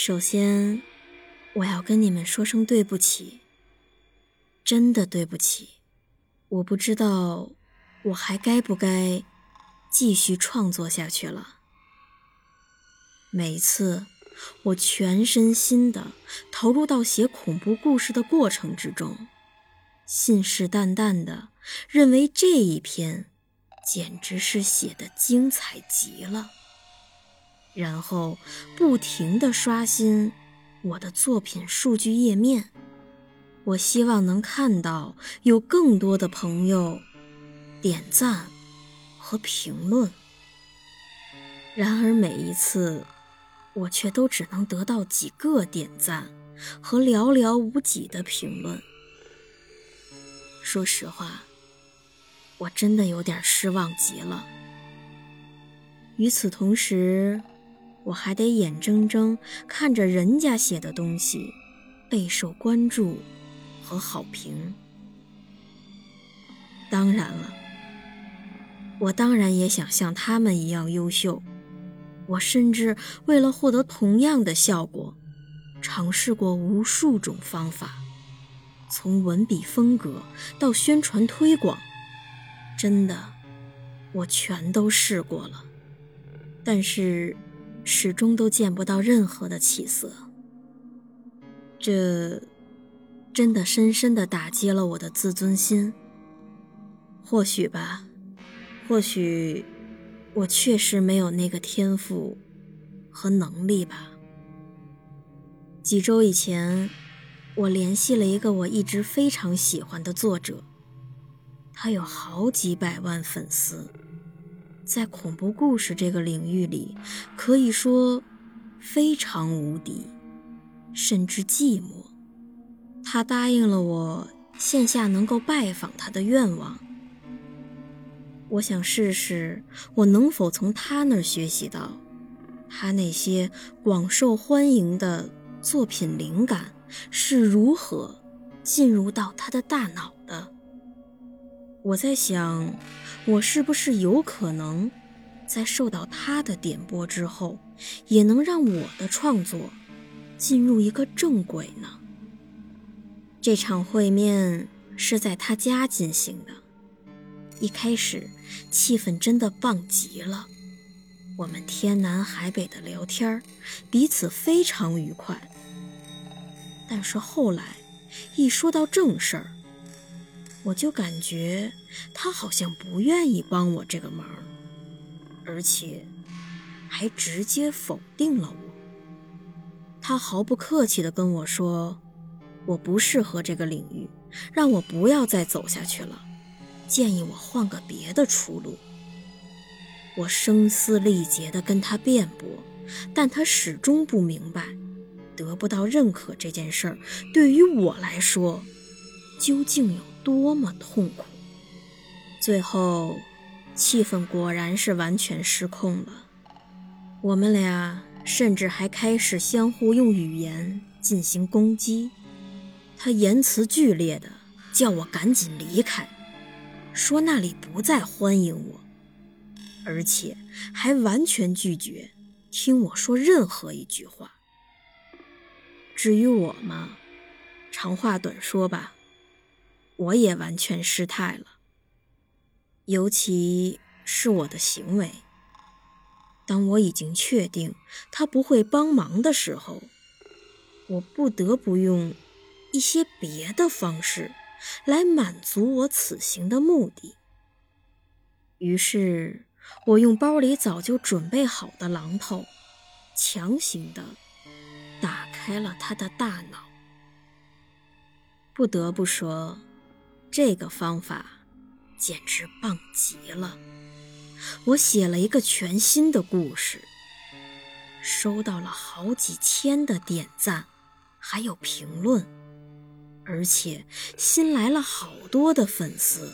首先，我要跟你们说声对不起，真的对不起。我不知道我还该不该继续创作下去了。每次我全身心的投入到写恐怖故事的过程之中，信誓旦旦的认为这一篇简直是写的精彩极了。然后不停地刷新我的作品数据页面，我希望能看到有更多的朋友点赞和评论。然而每一次，我却都只能得到几个点赞和寥寥无几的评论。说实话，我真的有点失望极了。与此同时，我还得眼睁睁看着人家写的东西备受关注和好评。当然了，我当然也想像他们一样优秀。我甚至为了获得同样的效果，尝试过无数种方法，从文笔风格到宣传推广，真的，我全都试过了。但是。始终都见不到任何的起色，这真的深深的打击了我的自尊心。或许吧，或许我确实没有那个天赋和能力吧。几周以前，我联系了一个我一直非常喜欢的作者，他有好几百万粉丝。在恐怖故事这个领域里，可以说非常无敌，甚至寂寞。他答应了我线下能够拜访他的愿望。我想试试，我能否从他那儿学习到他那些广受欢迎的作品灵感是如何进入到他的大脑。我在想，我是不是有可能，在受到他的点拨之后，也能让我的创作进入一个正轨呢？这场会面是在他家进行的，一开始气氛真的棒极了，我们天南海北的聊天彼此非常愉快。但是后来，一说到正事儿，我就感觉他好像不愿意帮我这个忙，而且还直接否定了我。他毫不客气地跟我说：“我不适合这个领域，让我不要再走下去了，建议我换个别的出路。”我声嘶力竭地跟他辩驳，但他始终不明白，得不到认可这件事儿对于我来说究竟有。多么痛苦！最后，气氛果然是完全失控了。我们俩甚至还开始相互用语言进行攻击。他言辞剧烈的叫我赶紧离开，说那里不再欢迎我，而且还完全拒绝听我说任何一句话。至于我嘛，长话短说吧。我也完全失态了，尤其是我的行为。当我已经确定他不会帮忙的时候，我不得不用一些别的方式来满足我此行的目的。于是，我用包里早就准备好的榔头，强行的打开了他的大脑。不得不说。这个方法简直棒极了！我写了一个全新的故事，收到了好几千的点赞，还有评论，而且新来了好多的粉丝，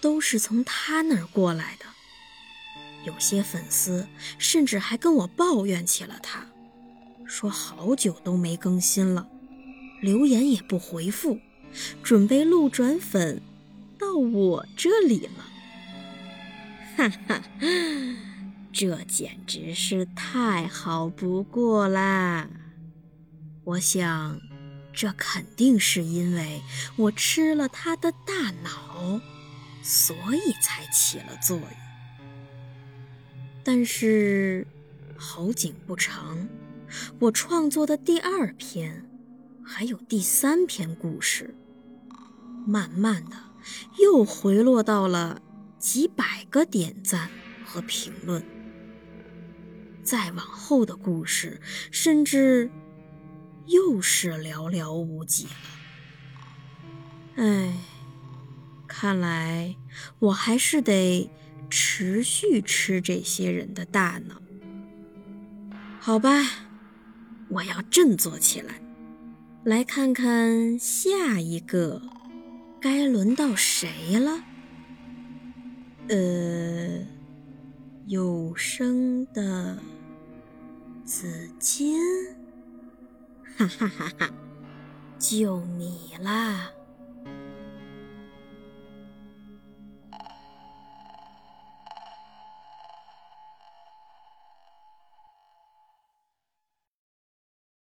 都是从他那儿过来的。有些粉丝甚至还跟我抱怨起了他，说好久都没更新了，留言也不回复，准备路转粉到我这里了。哈哈，这简直是太好不过啦！我想，这肯定是因为我吃了他的大脑，所以才起了作用。但是，好景不长，我创作的第二篇，还有第三篇故事，慢慢的又回落到了。几百个点赞和评论，再往后的故事，甚至又是寥寥无几了。唉，看来我还是得持续吃这些人的大脑。好吧，我要振作起来，来看看下一个该轮到谁了。呃，有声的紫金，哈哈哈哈，就你啦！